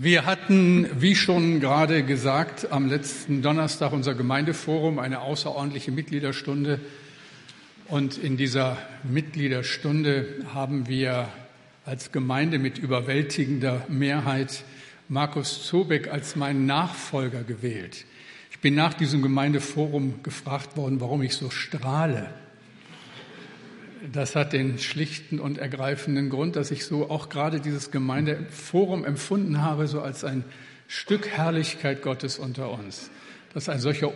Wir hatten, wie schon gerade gesagt, am letzten Donnerstag unser Gemeindeforum, eine außerordentliche Mitgliederstunde. Und in dieser Mitgliederstunde haben wir als Gemeinde mit überwältigender Mehrheit Markus Zobeck als meinen Nachfolger gewählt. Ich bin nach diesem Gemeindeforum gefragt worden, warum ich so strahle. Das hat den schlichten und ergreifenden Grund, dass ich so auch gerade dieses Gemeindeforum empfunden habe, so als ein Stück Herrlichkeit Gottes unter uns. Dass ein solcher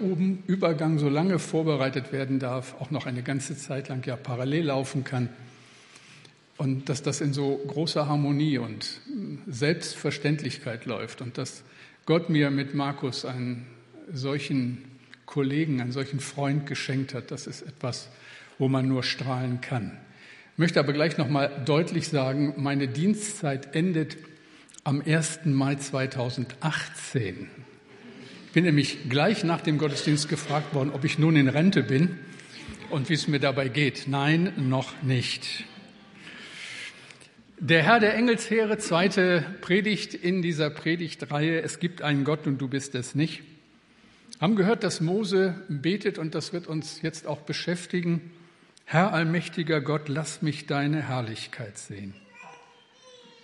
Übergang so lange vorbereitet werden darf, auch noch eine ganze Zeit lang ja parallel laufen kann. Und dass das in so großer Harmonie und Selbstverständlichkeit läuft. Und dass Gott mir mit Markus einen solchen Kollegen, einen solchen Freund geschenkt hat, das ist etwas, wo man nur strahlen kann. Ich möchte aber gleich noch mal deutlich sagen, meine Dienstzeit endet am 1. Mai 2018. Ich bin nämlich gleich nach dem Gottesdienst gefragt worden, ob ich nun in Rente bin und wie es mir dabei geht. Nein, noch nicht. Der Herr der Engelsheere, zweite Predigt in dieser Predigtreihe, es gibt einen Gott und du bist es nicht. Haben gehört, dass Mose betet und das wird uns jetzt auch beschäftigen. Herr allmächtiger Gott, lass mich deine Herrlichkeit sehen.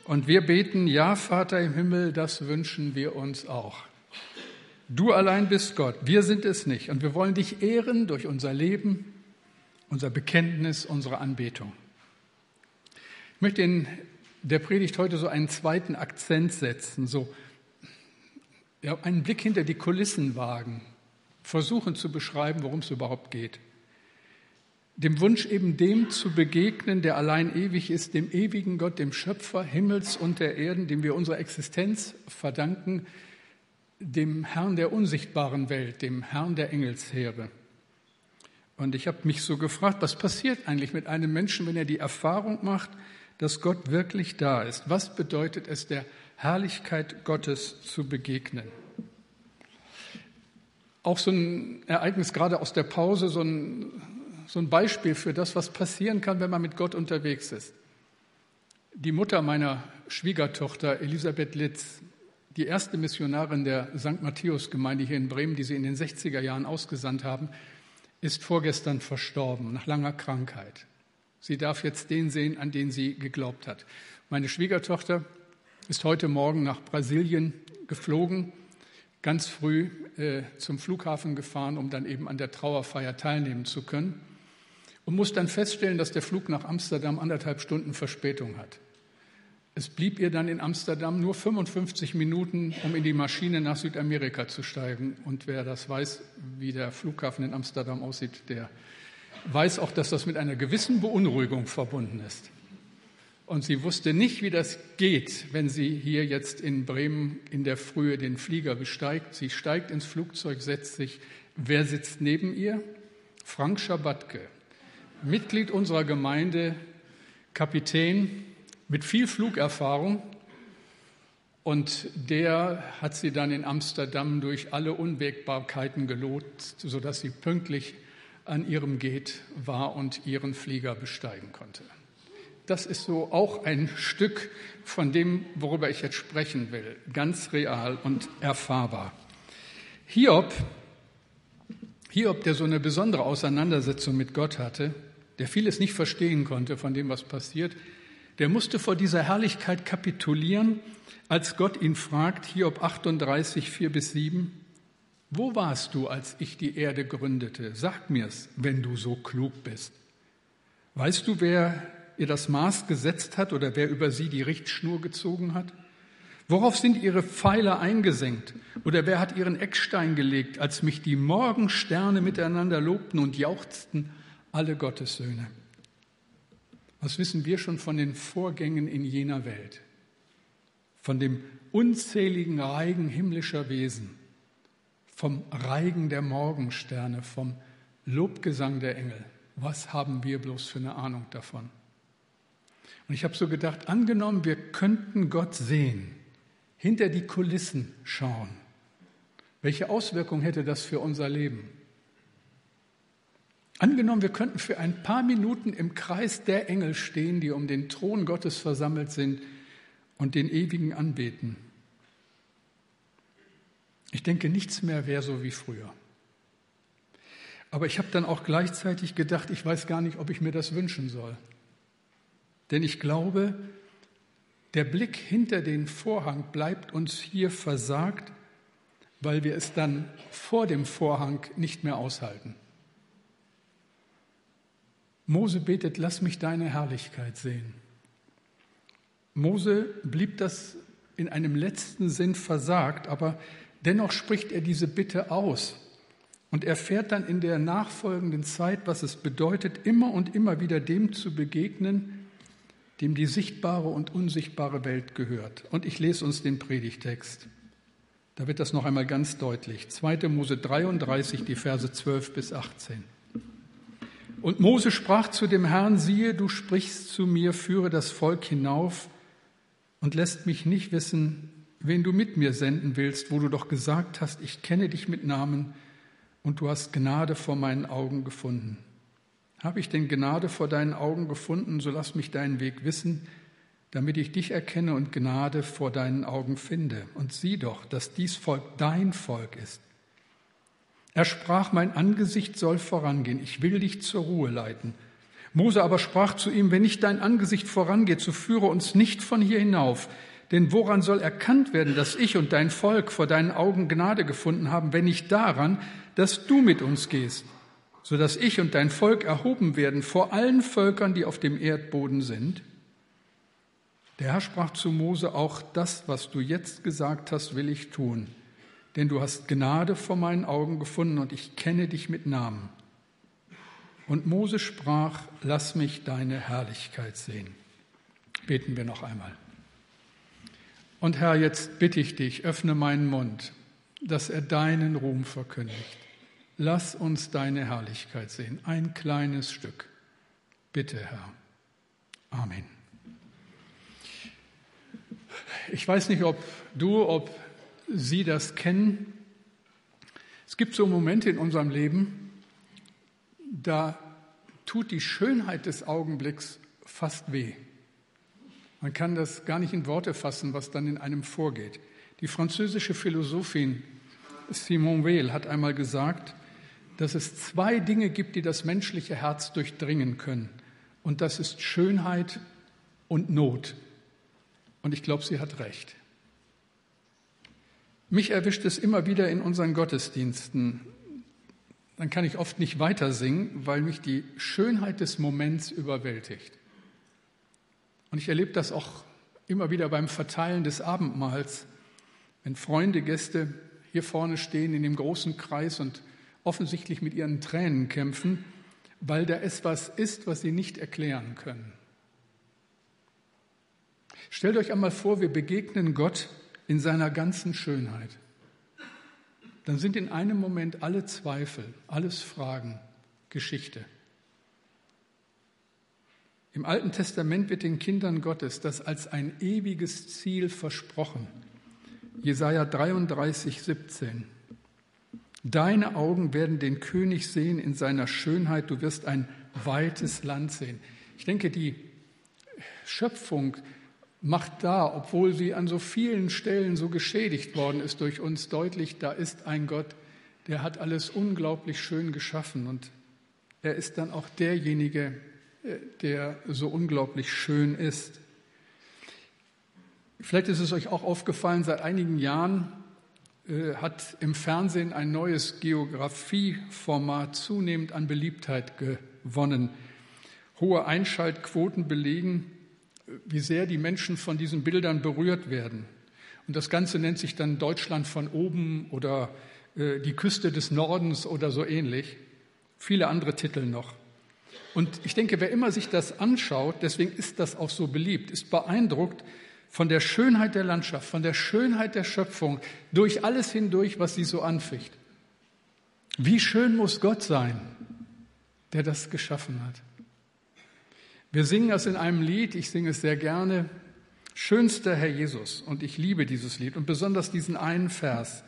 Und wir beten, ja, Vater im Himmel, das wünschen wir uns auch. Du allein bist Gott, wir sind es nicht. Und wir wollen dich ehren durch unser Leben, unser Bekenntnis, unsere Anbetung. Ich möchte in der Predigt heute so einen zweiten Akzent setzen, so ja, einen Blick hinter die Kulissen wagen, versuchen zu beschreiben, worum es überhaupt geht dem Wunsch eben dem zu begegnen, der allein ewig ist, dem ewigen Gott, dem Schöpfer Himmels und der Erden, dem wir unsere Existenz verdanken, dem Herrn der unsichtbaren Welt, dem Herrn der Engelsheere. Und ich habe mich so gefragt, was passiert eigentlich mit einem Menschen, wenn er die Erfahrung macht, dass Gott wirklich da ist? Was bedeutet es, der Herrlichkeit Gottes zu begegnen? Auch so ein Ereignis gerade aus der Pause, so ein so ein Beispiel für das, was passieren kann, wenn man mit Gott unterwegs ist. Die Mutter meiner Schwiegertochter, Elisabeth Litz, die erste Missionarin der St. Matthäus-Gemeinde hier in Bremen, die sie in den 60er Jahren ausgesandt haben, ist vorgestern verstorben nach langer Krankheit. Sie darf jetzt den sehen, an den sie geglaubt hat. Meine Schwiegertochter ist heute Morgen nach Brasilien geflogen, ganz früh äh, zum Flughafen gefahren, um dann eben an der Trauerfeier teilnehmen zu können und muss dann feststellen, dass der Flug nach Amsterdam anderthalb Stunden Verspätung hat. Es blieb ihr dann in Amsterdam nur 55 Minuten, um in die Maschine nach Südamerika zu steigen. Und wer das weiß, wie der Flughafen in Amsterdam aussieht, der weiß auch, dass das mit einer gewissen Beunruhigung verbunden ist. Und sie wusste nicht, wie das geht, wenn sie hier jetzt in Bremen in der Frühe den Flieger besteigt. Sie steigt ins Flugzeug, setzt sich. Wer sitzt neben ihr? Frank Schabatke, Mitglied unserer Gemeinde, Kapitän mit viel Flugerfahrung. Und der hat sie dann in Amsterdam durch alle Unwägbarkeiten gelotst, sodass sie pünktlich an ihrem Gate war und ihren Flieger besteigen konnte. Das ist so auch ein Stück von dem, worüber ich jetzt sprechen will, ganz real und erfahrbar. Hiob, Hiob, der so eine besondere Auseinandersetzung mit Gott hatte, der vieles nicht verstehen konnte von dem, was passiert, der musste vor dieser Herrlichkeit kapitulieren, als Gott ihn fragt, Hiob 38, 4 bis 7, wo warst du, als ich die Erde gründete? Sag mir's, wenn du so klug bist. Weißt du, wer ihr das Maß gesetzt hat oder wer über sie die Richtschnur gezogen hat? Worauf sind ihre Pfeiler eingesenkt? Oder wer hat ihren Eckstein gelegt, als mich die Morgensterne miteinander lobten und jauchzten alle Gottes Söhne. Was wissen wir schon von den Vorgängen in jener Welt? Von dem unzähligen Reigen himmlischer Wesen, vom Reigen der Morgensterne, vom Lobgesang der Engel. Was haben wir bloß für eine Ahnung davon? Und ich habe so gedacht, angenommen, wir könnten Gott sehen, hinter die Kulissen schauen. Welche Auswirkung hätte das für unser Leben? Angenommen, wir könnten für ein paar Minuten im Kreis der Engel stehen, die um den Thron Gottes versammelt sind und den Ewigen anbeten. Ich denke, nichts mehr wäre so wie früher. Aber ich habe dann auch gleichzeitig gedacht, ich weiß gar nicht, ob ich mir das wünschen soll. Denn ich glaube, der Blick hinter den Vorhang bleibt uns hier versagt, weil wir es dann vor dem Vorhang nicht mehr aushalten. Mose betet, lass mich deine Herrlichkeit sehen. Mose blieb das in einem letzten Sinn versagt, aber dennoch spricht er diese Bitte aus. Und erfährt dann in der nachfolgenden Zeit, was es bedeutet, immer und immer wieder dem zu begegnen, dem die sichtbare und unsichtbare Welt gehört. Und ich lese uns den Predigtext. Da wird das noch einmal ganz deutlich. 2. Mose 33, die Verse 12 bis 18. Und Mose sprach zu dem Herrn, siehe, du sprichst zu mir, führe das Volk hinauf und lässt mich nicht wissen, wen du mit mir senden willst, wo du doch gesagt hast, ich kenne dich mit Namen und du hast Gnade vor meinen Augen gefunden. Habe ich denn Gnade vor deinen Augen gefunden, so lass mich deinen Weg wissen, damit ich dich erkenne und Gnade vor deinen Augen finde. Und sieh doch, dass dies Volk dein Volk ist. Er sprach, mein Angesicht soll vorangehen, ich will dich zur Ruhe leiten. Mose aber sprach zu ihm, wenn nicht dein Angesicht vorangeht, so führe uns nicht von hier hinauf. Denn woran soll erkannt werden, dass ich und dein Volk vor deinen Augen Gnade gefunden haben, wenn nicht daran, dass du mit uns gehst, so dass ich und dein Volk erhoben werden vor allen Völkern, die auf dem Erdboden sind? Der Herr sprach zu Mose, auch das, was du jetzt gesagt hast, will ich tun, denn du hast Gnade vor meinen Augen gefunden und ich kenne dich mit Namen. Und Mose sprach, lass mich deine Herrlichkeit sehen. Beten wir noch einmal. Und Herr, jetzt bitte ich dich, öffne meinen Mund, dass er deinen Ruhm verkündigt. Lass uns deine Herrlichkeit sehen, ein kleines Stück. Bitte, Herr. Amen. Ich weiß nicht, ob du, ob Sie das kennen. Es gibt so Momente in unserem Leben, da tut die Schönheit des Augenblicks fast weh. Man kann das gar nicht in Worte fassen, was dann in einem vorgeht. Die französische Philosophin Simone Weil hat einmal gesagt, dass es zwei Dinge gibt, die das menschliche Herz durchdringen können. Und das ist Schönheit und Not. Und ich glaube, sie hat recht. Mich erwischt es immer wieder in unseren Gottesdiensten. Dann kann ich oft nicht weiter singen, weil mich die Schönheit des Moments überwältigt. Und ich erlebe das auch immer wieder beim Verteilen des Abendmahls, wenn Freunde, Gäste hier vorne stehen in dem großen Kreis und offensichtlich mit ihren Tränen kämpfen, weil da etwas ist, was sie nicht erklären können. Stellt euch einmal vor, wir begegnen Gott in seiner ganzen Schönheit. Dann sind in einem Moment alle Zweifel, alles Fragen Geschichte. Im Alten Testament wird den Kindern Gottes das als ein ewiges Ziel versprochen. Jesaja 33, 17. Deine Augen werden den König sehen in seiner Schönheit, du wirst ein weites Land sehen. Ich denke, die Schöpfung macht da, obwohl sie an so vielen Stellen so geschädigt worden ist durch uns, deutlich, da ist ein Gott, der hat alles unglaublich schön geschaffen und er ist dann auch derjenige, äh, der so unglaublich schön ist. Vielleicht ist es euch auch aufgefallen, seit einigen Jahren äh, hat im Fernsehen ein neues Geografieformat zunehmend an Beliebtheit gewonnen. Hohe Einschaltquoten belegen, wie sehr die Menschen von diesen Bildern berührt werden. Und das Ganze nennt sich dann Deutschland von oben oder äh, die Küste des Nordens oder so ähnlich. Viele andere Titel noch. Und ich denke, wer immer sich das anschaut, deswegen ist das auch so beliebt, ist beeindruckt von der Schönheit der Landschaft, von der Schönheit der Schöpfung, durch alles hindurch, was sie so anficht. Wie schön muss Gott sein, der das geschaffen hat. Wir singen das in einem Lied, ich singe es sehr gerne, Schönster Herr Jesus, und ich liebe dieses Lied und besonders diesen einen Vers.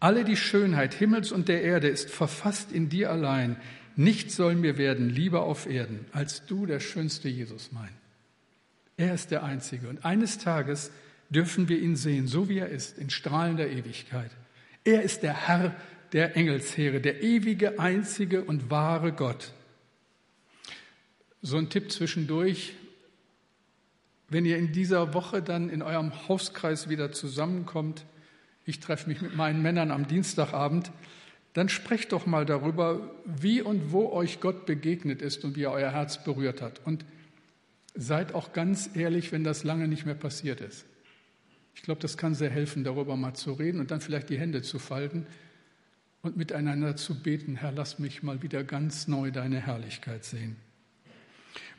Alle die Schönheit Himmels und der Erde ist verfasst in dir allein. Nichts soll mir werden lieber auf Erden, als du der schönste Jesus mein. Er ist der Einzige. Und eines Tages dürfen wir ihn sehen, so wie er ist, in strahlender Ewigkeit. Er ist der Herr der Engelsheere, der ewige, einzige und wahre Gott. So ein Tipp zwischendurch. Wenn ihr in dieser Woche dann in eurem Hauskreis wieder zusammenkommt, ich treffe mich mit meinen Männern am Dienstagabend, dann sprecht doch mal darüber, wie und wo euch Gott begegnet ist und wie er euer Herz berührt hat. Und seid auch ganz ehrlich, wenn das lange nicht mehr passiert ist. Ich glaube, das kann sehr helfen, darüber mal zu reden und dann vielleicht die Hände zu falten und miteinander zu beten, Herr, lass mich mal wieder ganz neu deine Herrlichkeit sehen.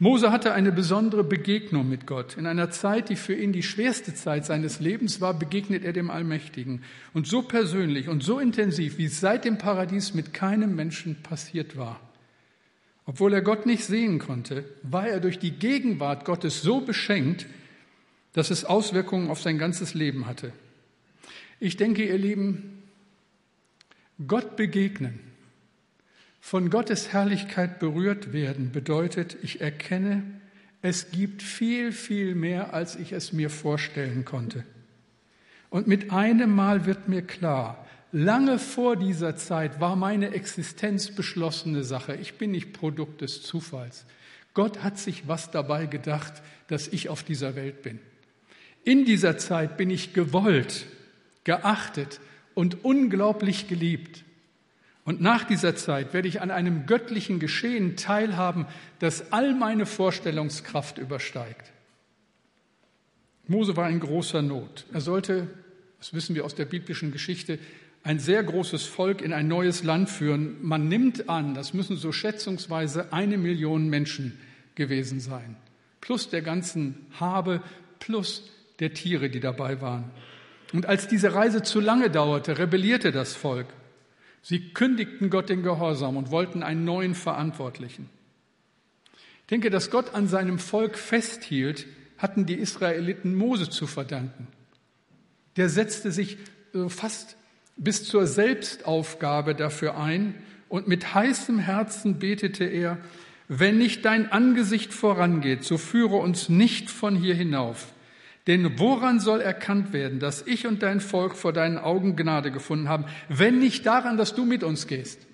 Mose hatte eine besondere Begegnung mit Gott. In einer Zeit, die für ihn die schwerste Zeit seines Lebens war, begegnet er dem Allmächtigen. Und so persönlich und so intensiv, wie es seit dem Paradies mit keinem Menschen passiert war. Obwohl er Gott nicht sehen konnte, war er durch die Gegenwart Gottes so beschenkt, dass es Auswirkungen auf sein ganzes Leben hatte. Ich denke, ihr Lieben, Gott begegnen von Gottes Herrlichkeit berührt werden bedeutet, ich erkenne, es gibt viel, viel mehr, als ich es mir vorstellen konnte. Und mit einem Mal wird mir klar, lange vor dieser Zeit war meine Existenz beschlossene Sache. Ich bin nicht Produkt des Zufalls. Gott hat sich was dabei gedacht, dass ich auf dieser Welt bin. In dieser Zeit bin ich gewollt, geachtet und unglaublich geliebt. Und nach dieser Zeit werde ich an einem göttlichen Geschehen teilhaben, das all meine Vorstellungskraft übersteigt. Mose war in großer Not. Er sollte, das wissen wir aus der biblischen Geschichte, ein sehr großes Volk in ein neues Land führen. Man nimmt an, das müssen so schätzungsweise eine Million Menschen gewesen sein, plus der ganzen Habe, plus der Tiere, die dabei waren. Und als diese Reise zu lange dauerte, rebellierte das Volk. Sie kündigten Gott den Gehorsam und wollten einen neuen Verantwortlichen. Ich denke, dass Gott an seinem Volk festhielt, hatten die Israeliten Mose zu verdanken. Der setzte sich äh, fast bis zur Selbstaufgabe dafür ein und mit heißem Herzen betete er, wenn nicht dein Angesicht vorangeht, so führe uns nicht von hier hinauf. Denn woran soll erkannt werden, dass ich und dein Volk vor deinen Augen Gnade gefunden haben, wenn nicht daran, dass du mit uns gehst?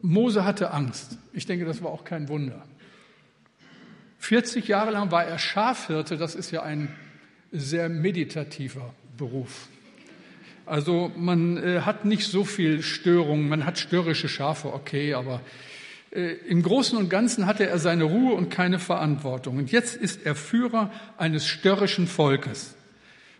Mose hatte Angst. Ich denke, das war auch kein Wunder. 40 Jahre lang war er Schafhirte. Das ist ja ein sehr meditativer Beruf. Also man äh, hat nicht so viel Störungen. Man hat störrische Schafe, okay, aber Im Großen und Ganzen hatte er seine Ruhe und keine Verantwortung. Und jetzt ist er Führer eines störrischen Volkes.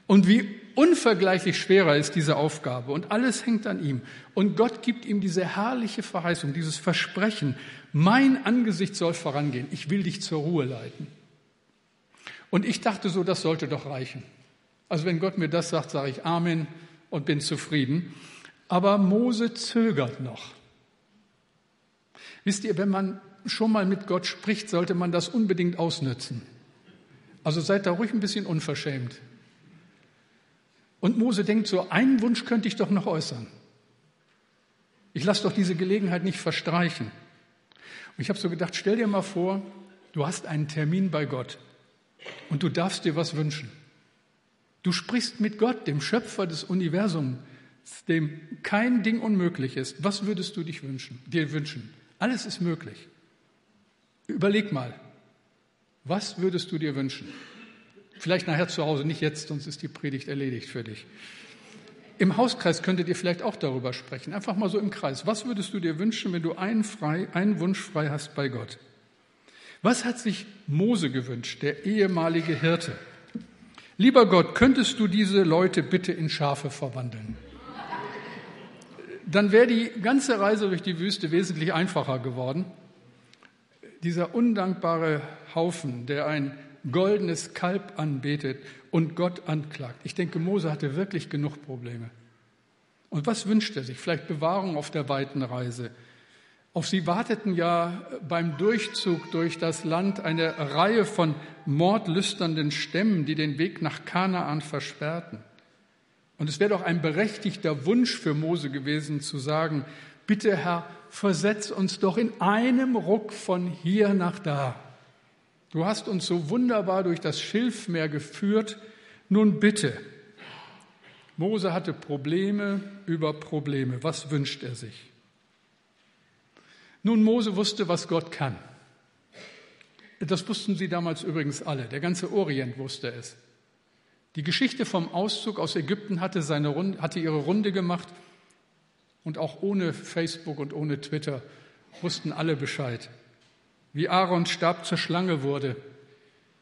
Und wie unvergleichlich schwerer ist diese Aufgabe. Und alles hängt an ihm. Und Gott gibt ihm diese herrliche Verheißung, dieses Versprechen. Mein Angesicht soll vorangehen. Ich will dich zur Ruhe leiten. Und ich dachte so, das sollte doch reichen. Also wenn Gott mir das sagt, sage ich Amen und bin zufrieden. Aber Mose zögert noch. Wisst ihr, wenn man schon mal mit Gott spricht, sollte man das unbedingt ausnützen. Also seid da ruhig ein bisschen unverschämt. Und Mose denkt so, einen Wunsch könnte ich doch noch äußern. Ich lasse doch diese Gelegenheit nicht verstreichen. Und ich habe so gedacht, stell dir mal vor, du hast einen Termin bei Gott und du darfst dir was wünschen. Du sprichst mit Gott, dem Schöpfer des Universums, dem kein Ding unmöglich ist. Was würdest du dich wünschen, dir wünschen? Alles ist möglich. Überleg mal, was würdest du dir wünschen? Vielleicht nachher zu Hause, nicht jetzt, sonst ist die Predigt erledigt für dich. Im Hauskreis könntet ihr vielleicht auch darüber sprechen. Einfach mal so im Kreis. Was würdest du dir wünschen, wenn du einen, frei, einen Wunsch frei hast bei Gott? Was hat sich Mose gewünscht, der ehemalige Hirte? Lieber Gott, könntest du diese Leute bitte in Schafe verwandeln? Dann wäre die ganze Reise durch die Wüste wesentlich einfacher geworden. Dieser undankbare Haufen, der ein goldenes Kalb anbetet und Gott anklagt. Ich denke, Mose hatte wirklich genug Probleme. Und was wünscht er sich? Vielleicht Bewahrung auf der weiten Reise. Auf sie warteten ja beim Durchzug durch das Land eine Reihe von mordlüsternden Stämmen, die den Weg nach Kanaan versperrten. Und es wäre doch ein berechtigter Wunsch für Mose gewesen zu sagen, bitte Herr, versetz uns doch in einem Ruck von hier nach da. Du hast uns so wunderbar durch das Schilfmeer geführt, nun bitte. Mose hatte Probleme über Probleme. Was wünscht er sich? Nun, Mose wusste, was Gott kann. Das wussten sie damals übrigens alle. Der ganze Orient wusste es. Die Geschichte vom Auszug aus Ägypten hatte, seine Runde, hatte ihre Runde gemacht und auch ohne Facebook und ohne Twitter wussten alle Bescheid. Wie Aaron Stab zur Schlange wurde,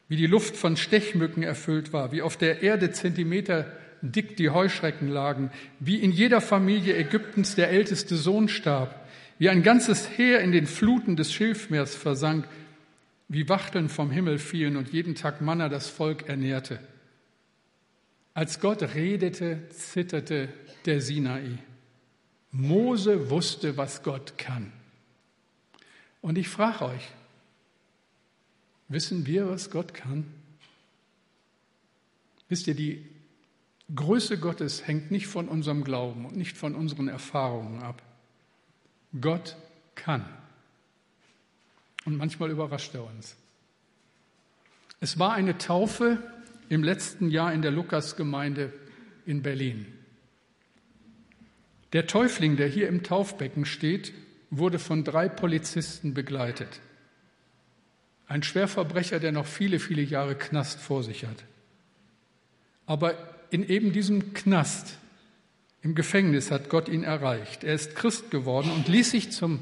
wie die Luft von Stechmücken erfüllt war, wie auf der Erde Zentimeter dick die Heuschrecken lagen, wie in jeder Familie Ägyptens der älteste Sohn starb, wie ein ganzes Heer in den Fluten des Schilfmeers versank, wie Wachteln vom Himmel fielen und jeden Tag Manna das Volk ernährte. Als Gott redete, zitterte der Sinai. Mose wusste, was Gott kann. Und ich frage euch, wissen wir, was Gott kann? Wisst ihr, die Größe Gottes hängt nicht von unserem Glauben und nicht von unseren Erfahrungen ab. Gott kann. Und manchmal überrascht er uns. Es war eine Taufe im letzten Jahr in der Lukasgemeinde in Berlin. Der Täufling, der hier im Taufbecken steht, wurde von drei Polizisten begleitet. Ein Schwerverbrecher, der noch viele, viele Jahre Knast vor sich hat. Aber in eben diesem Knast, im Gefängnis, hat Gott ihn erreicht. Er ist Christ geworden und ließ sich zum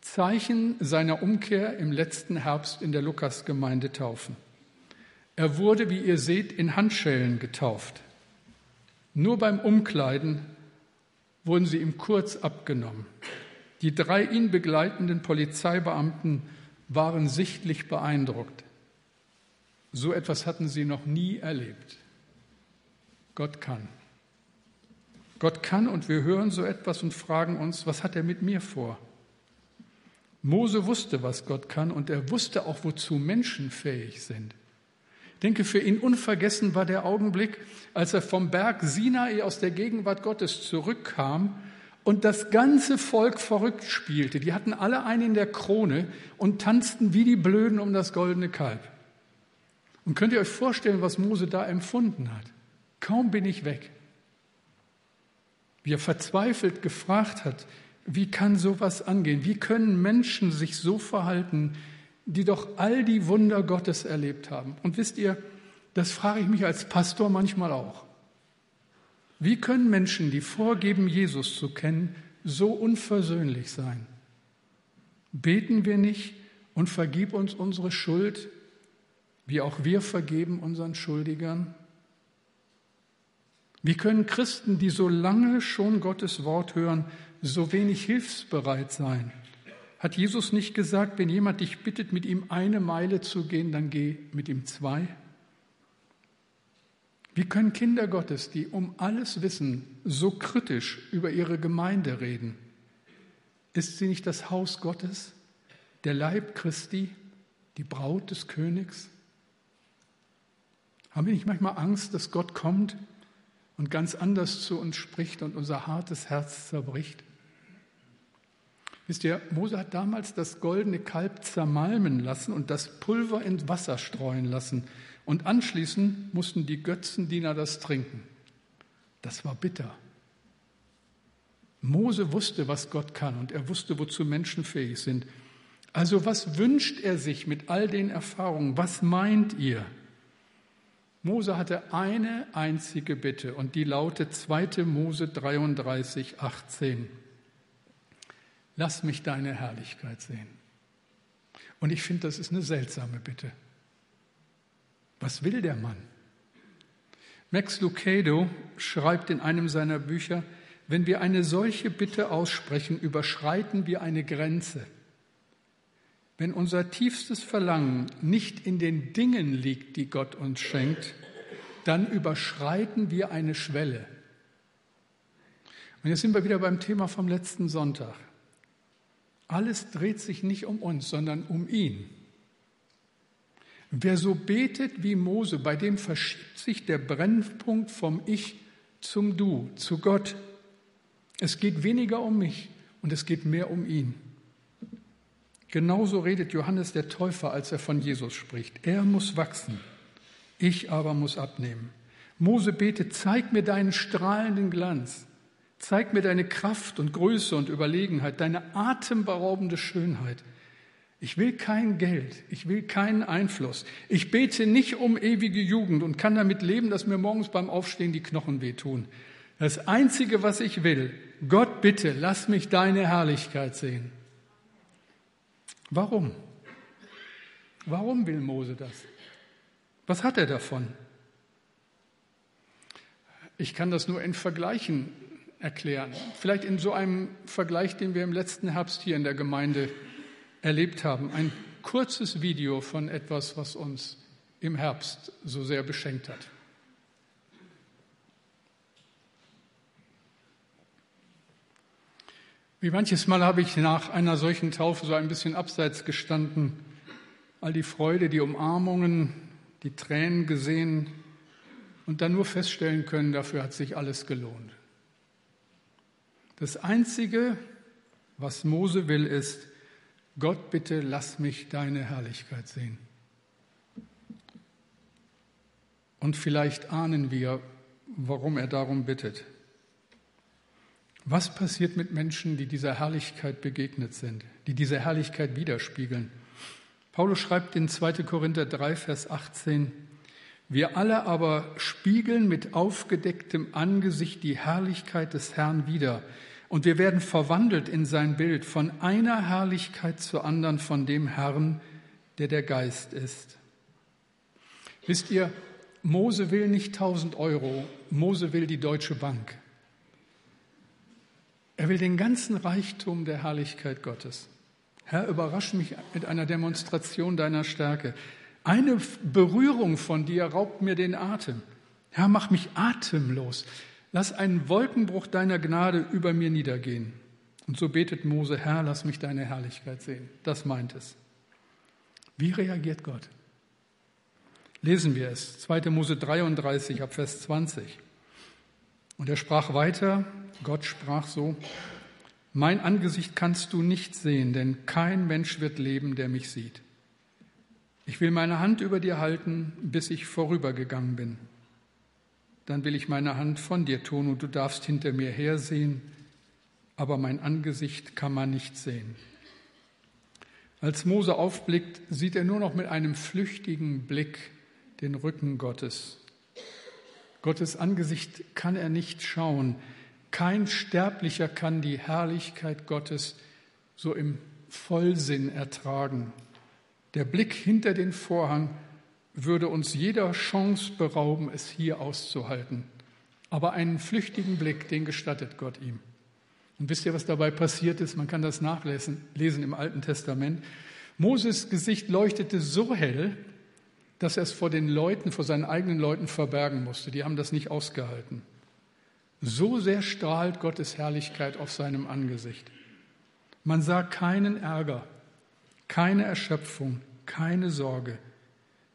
Zeichen seiner Umkehr im letzten Herbst in der Lukasgemeinde taufen. Er wurde, wie ihr seht, in Handschellen getauft. Nur beim Umkleiden wurden sie ihm kurz abgenommen. Die drei ihn begleitenden Polizeibeamten waren sichtlich beeindruckt. So etwas hatten sie noch nie erlebt. Gott kann. Gott kann und wir hören so etwas und fragen uns, was hat er mit mir vor? Mose wusste, was Gott kann und er wusste auch, wozu Menschen fähig sind. Denke, für ihn unvergessen war der Augenblick, als er vom Berg Sinai aus der Gegenwart Gottes zurückkam und das ganze Volk verrückt spielte. Die hatten alle einen in der Krone und tanzten wie die Blöden um das goldene Kalb. Und könnt ihr euch vorstellen, was Mose da empfunden hat? Kaum bin ich weg. Wie er verzweifelt gefragt hat, wie kann sowas angehen? Wie können Menschen sich so verhalten, die doch all die Wunder Gottes erlebt haben? Und wisst ihr, das frage ich mich als Pastor manchmal auch. Wie können Menschen, die vorgeben, Jesus zu kennen, so unversöhnlich sein? Beten wir nicht und vergib uns unsere Schuld, wie auch wir vergeben unseren Schuldigern? Wie können Christen, die so lange schon Gottes Wort hören, so wenig hilfsbereit sein? Hat Jesus nicht gesagt, wenn jemand dich bittet, mit ihm eine Meile zu gehen, dann geh mit ihm zwei? Wie können Kinder Gottes, die um alles wissen, so kritisch über ihre Gemeinde reden? Ist sie nicht das Haus Gottes, der Leib Christi, die Braut des Königs? Haben wir nicht manchmal Angst, dass Gott kommt und ganz anders zu uns spricht und unser hartes Herz zerbricht. Wisst ihr, Mose hat damals das goldene Kalb zermalmen lassen und das Pulver ins Wasser streuen lassen. Und anschließend mussten die Götzendiener das trinken. Das war bitter. Mose wusste, was Gott kann und er wusste, wozu Menschen fähig sind. Also was wünscht er sich mit all den Erfahrungen? Was meint ihr? Mose hatte eine einzige Bitte und die lautet 2. Mose 33, 18. Lass mich deine Herrlichkeit sehen. Und ich finde, das ist eine seltsame Bitte. Was will der Mann? Max Lucado schreibt in einem seiner Bücher, wenn wir eine solche Bitte aussprechen, überschreiten wir eine Grenze. Wenn unser tiefstes Verlangen nicht in den Dingen liegt, die Gott uns schenkt, dann überschreiten wir eine Schwelle. Und jetzt sind wir wieder beim Thema vom letzten Sonntag. Alles dreht sich nicht um uns, sondern um ihn. Wer so betet wie Mose, bei dem verschiebt sich der Brennpunkt vom Ich zum Du, zu Gott. Es geht weniger um mich und es geht mehr um ihn. Genauso redet Johannes der Täufer, als er von Jesus spricht. Er muss wachsen, ich aber muss abnehmen. Mose betet, zeig mir deinen strahlenden Glanz, zeig mir deine Kraft und Größe und Überlegenheit, deine atemberaubende Schönheit. Ich will kein Geld, ich will keinen Einfluss. Ich bete nicht um ewige Jugend und kann damit leben, dass mir morgens beim Aufstehen die Knochen wehtun. Das Einzige, was ich will, Gott bitte, lass mich deine Herrlichkeit sehen. Warum? Warum will Mose das? Was hat er davon? Ich kann das nur in Vergleichen erklären. Vielleicht in so einem Vergleich, den wir im letzten Herbst hier in der Gemeinde erlebt haben. Ein kurzes Video von etwas, was uns im Herbst so sehr beschenkt hat. Wie manches Mal habe ich nach einer solchen Taufe so ein bisschen abseits gestanden, all die Freude, die Umarmungen, die Tränen gesehen und dann nur feststellen können, dafür hat sich alles gelohnt. Das Einzige, was Mose will, ist, Gott bitte lass mich deine Herrlichkeit sehen. Und vielleicht ahnen wir, warum er darum bittet. Was passiert mit Menschen, die dieser Herrlichkeit begegnet sind, die diese Herrlichkeit widerspiegeln? Paulus schreibt in 2. Korinther 3, Vers 18, wir alle aber spiegeln mit aufgedecktem Angesicht die Herrlichkeit des Herrn wider. Und wir werden verwandelt in sein Bild von einer Herrlichkeit zur anderen von dem Herrn, der der Geist ist. Wisst ihr, Mose will nicht 1000 Euro, Mose will die Deutsche Bank. Er will den ganzen Reichtum der Herrlichkeit Gottes. Herr, überrasch mich mit einer Demonstration deiner Stärke. Eine Berührung von dir raubt mir den Atem. Herr, mach mich atemlos. Lass einen Wolkenbruch deiner Gnade über mir niedergehen. Und so betet Mose, Herr, lass mich deine Herrlichkeit sehen. Das meint es. Wie reagiert Gott? Lesen wir es. 2. Mose 33 ab Vers 20. Und er sprach weiter, Gott sprach so, mein Angesicht kannst du nicht sehen, denn kein Mensch wird leben, der mich sieht. Ich will meine Hand über dir halten, bis ich vorübergegangen bin. Dann will ich meine Hand von dir tun und du darfst hinter mir hersehen, aber mein Angesicht kann man nicht sehen. Als Mose aufblickt, sieht er nur noch mit einem flüchtigen Blick den Rücken Gottes. Gottes Angesicht kann er nicht schauen. Kein Sterblicher kann die Herrlichkeit Gottes so im Vollsinn ertragen. Der Blick hinter den Vorhang würde uns jeder Chance berauben, es hier auszuhalten. Aber einen flüchtigen Blick, den gestattet Gott ihm. Und wisst ihr, was dabei passiert ist? Man kann das nachlesen lesen im Alten Testament. Moses Gesicht leuchtete so hell, dass er es vor den Leuten, vor seinen eigenen Leuten verbergen musste. Die haben das nicht ausgehalten. So sehr strahlt Gottes Herrlichkeit auf seinem Angesicht. Man sah keinen Ärger, keine Erschöpfung, keine Sorge.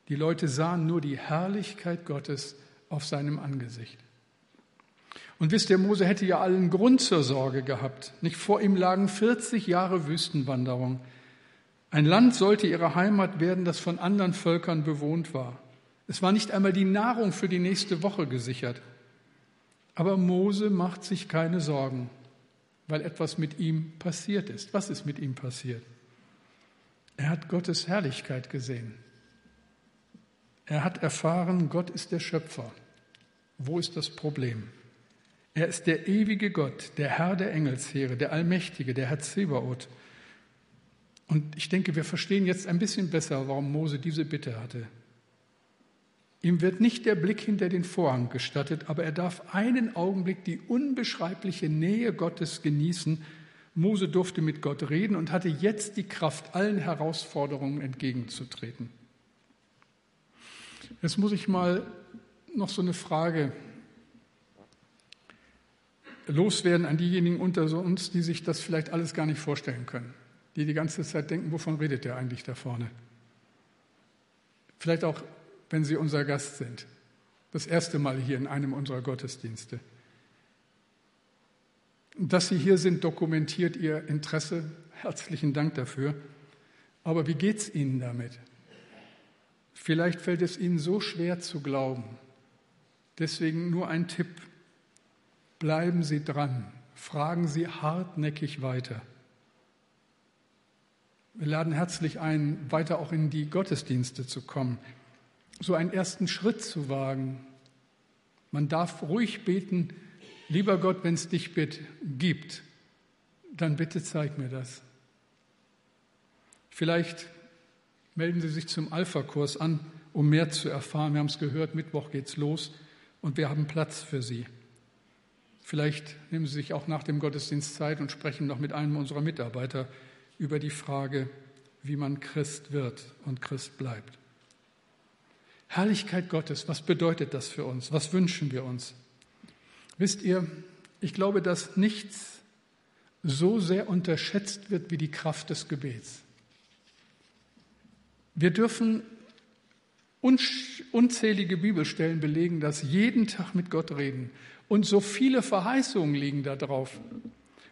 Die Leute sahen nur die Herrlichkeit Gottes auf seinem Angesicht. Und wisst ihr, Mose hätte ja allen Grund zur Sorge gehabt. Nicht vor ihm lagen 40 Jahre Wüstenwanderung. Ein Land sollte ihre Heimat werden, das von anderen Völkern bewohnt war. Es war nicht einmal die Nahrung für die nächste Woche gesichert. Aber Mose macht sich keine Sorgen, weil etwas mit ihm passiert ist. Was ist mit ihm passiert? Er hat Gottes Herrlichkeit gesehen. Er hat erfahren, Gott ist der Schöpfer. Wo ist das Problem? Er ist der ewige Gott, der Herr der Engelsheere, der Allmächtige, der Herr Zebaoth. Und ich denke, wir verstehen jetzt ein bisschen besser, warum Mose diese Bitte hatte. Ihm wird nicht der Blick hinter den Vorhang gestattet, aber er darf einen Augenblick die unbeschreibliche Nähe Gottes genießen. Mose durfte mit Gott reden und hatte jetzt die Kraft, allen Herausforderungen entgegenzutreten. Jetzt muss ich mal noch so eine Frage loswerden an diejenigen unter uns, die sich das vielleicht alles gar nicht vorstellen können, die die ganze Zeit denken, wovon redet der eigentlich da vorne? Vielleicht auch wenn Sie unser Gast sind. Das erste Mal hier in einem unserer Gottesdienste. Dass Sie hier sind, dokumentiert Ihr Interesse. Herzlichen Dank dafür. Aber wie geht es Ihnen damit? Vielleicht fällt es Ihnen so schwer zu glauben, Deswegen nur ein Tipp. Bleiben Sie dran. Fragen Sie hartnäckig weiter. Wir laden herzlich ein, weiter auch in die Gottesdienste zu kommen, so einen ersten Schritt zu wagen. Man darf ruhig beten, lieber Gott, wenn es dich gibt, dann bitte zeig mir das. Vielleicht melden Sie sich zum Alpha-Kurs an, um mehr zu erfahren. Wir haben es gehört, Mittwoch geht's los und wir haben Platz für Sie. Vielleicht nehmen Sie sich auch nach dem Gottesdienst Zeit und sprechen noch mit einem unserer Mitarbeiter über die Frage, wie man Christ wird und Christ bleibt. Herrlichkeit Gottes, was bedeutet das für uns? Was wünschen wir uns? Wisst ihr, ich glaube, dass nichts so sehr unterschätzt wird wie die Kraft des Gebets. Wir dürfen unzählige Bibelstellen belegen, dass jeden Tag mit Gott reden. Und so viele Verheißungen liegen da drauf.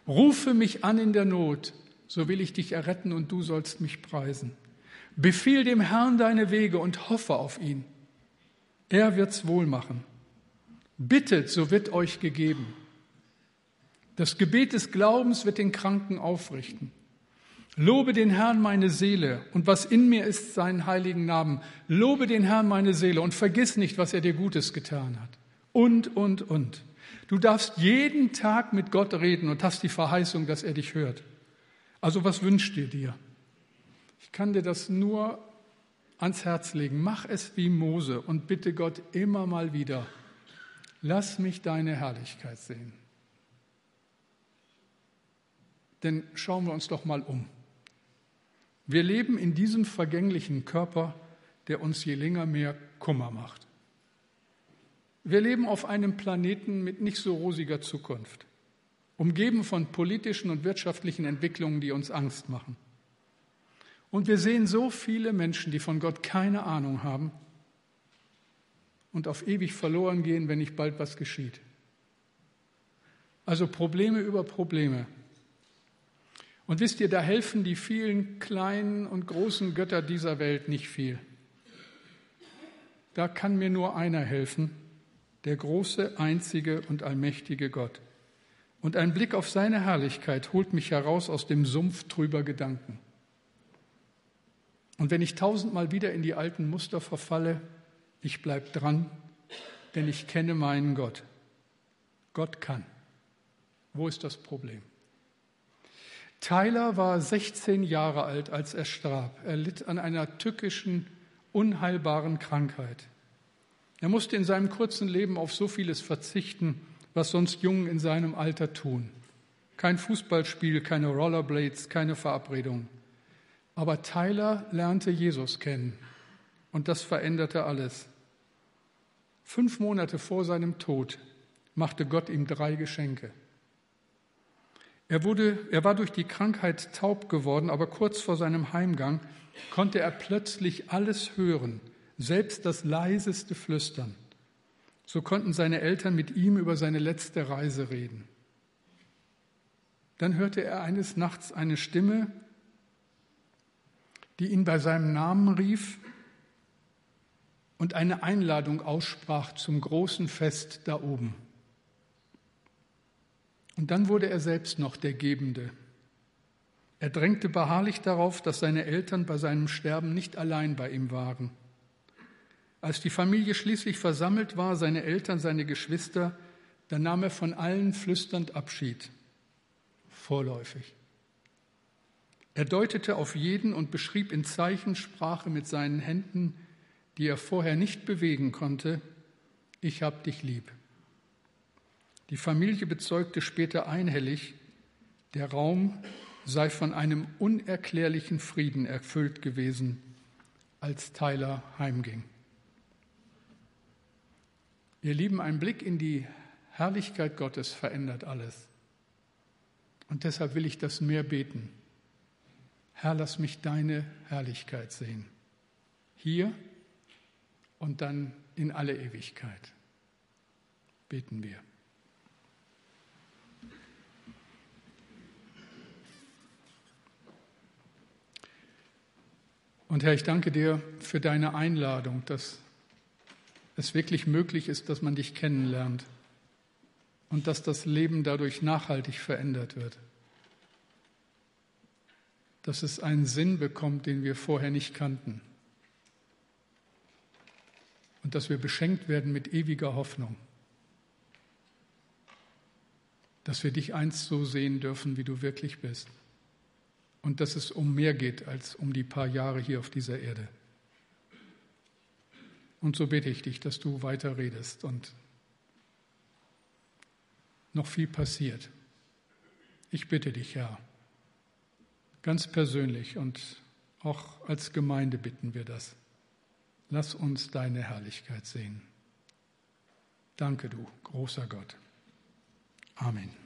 Rufe mich an in der Not, so will ich dich erretten und du sollst mich preisen. Befiehl dem Herrn deine Wege und hoffe auf ihn. Er wird's wohl machen. Bittet, so wird euch gegeben. Das Gebet des Glaubens wird den Kranken aufrichten. Lobe den Herrn meine Seele und was in mir ist, seinen heiligen Namen. Lobe den Herrn meine Seele und vergiss nicht, was er dir Gutes getan hat. Und, und, und. Du darfst jeden Tag mit Gott reden und hast die Verheißung, dass er dich hört. Also was wünscht ihr dir? Ich kann dir das nur ans Herz legen. Mach es wie Mose und bitte Gott immer mal wieder, lass mich deine Herrlichkeit sehen. Denn schauen wir uns doch mal um. Wir leben in diesem vergänglichen Körper, der uns je länger mehr Kummer macht. Wir leben auf einem Planeten mit nicht so rosiger Zukunft, umgeben von politischen und wirtschaftlichen Entwicklungen, die uns Angst machen. Und wir sehen so viele Menschen, die von Gott keine Ahnung haben und auf ewig verloren gehen, wenn nicht bald was geschieht. Also Probleme über Probleme. Und wisst ihr, da helfen die vielen kleinen und großen Götter dieser Welt nicht viel. Da kann mir nur einer helfen, der große, einzige und allmächtige Gott. Und ein Blick auf seine Herrlichkeit holt mich heraus aus dem Sumpf trüber Gedanken. Und wenn ich tausendmal wieder in die alten Muster verfalle, ich bleibe dran, denn ich kenne meinen Gott. Gott kann. Wo ist das Problem? Tyler war 16 Jahre alt, als er starb. Er litt an einer tückischen, unheilbaren Krankheit. Er musste in seinem kurzen Leben auf so vieles verzichten, was sonst Jungen in seinem Alter tun. Kein Fußballspiel, keine Rollerblades, keine Verabredung. Aber Tyler lernte Jesus kennen und das veränderte alles. Fünf Monate vor seinem Tod machte Gott ihm drei Geschenke. Er, wurde, er war durch die Krankheit taub geworden, aber kurz vor seinem Heimgang konnte er plötzlich alles hören, selbst das leiseste Flüstern. So konnten seine Eltern mit ihm über seine letzte Reise reden. Dann hörte er eines Nachts eine Stimme, die ihn bei seinem Namen rief und eine Einladung aussprach zum großen Fest da oben. Und dann wurde er selbst noch der Gebende. Er drängte beharrlich darauf, dass seine Eltern bei seinem Sterben nicht allein bei ihm waren. Als die Familie schließlich versammelt war, seine Eltern, seine Geschwister, dann nahm er von allen flüsternd Abschied, vorläufig. Er deutete auf jeden und beschrieb in Zeichensprache mit seinen Händen, die er vorher nicht bewegen konnte, ich hab dich lieb. Die Familie bezeugte später einhellig, der Raum sei von einem unerklärlichen Frieden erfüllt gewesen, als Tyler heimging. Ihr Lieben, ein Blick in die Herrlichkeit Gottes verändert alles. Und deshalb will ich das mehr beten. Herr, lass mich deine Herrlichkeit sehen. Hier und dann in alle Ewigkeit. Beten wir. Und Herr, ich danke dir für deine Einladung, dass es wirklich möglich ist, dass man dich kennenlernt und dass das Leben dadurch nachhaltig verändert wird. Dass es einen Sinn bekommt, den wir vorher nicht kannten. Und dass wir beschenkt werden mit ewiger Hoffnung. Dass wir dich einst so sehen dürfen, wie du wirklich bist. Und dass es um mehr geht als um die paar Jahre hier auf dieser Erde. Und so bitte ich dich, dass du weiter redest und noch viel passiert. Ich bitte dich, Herr, ganz persönlich und auch als Gemeinde bitten wir das. Lass uns deine Herrlichkeit sehen. Danke du, großer Gott. Amen.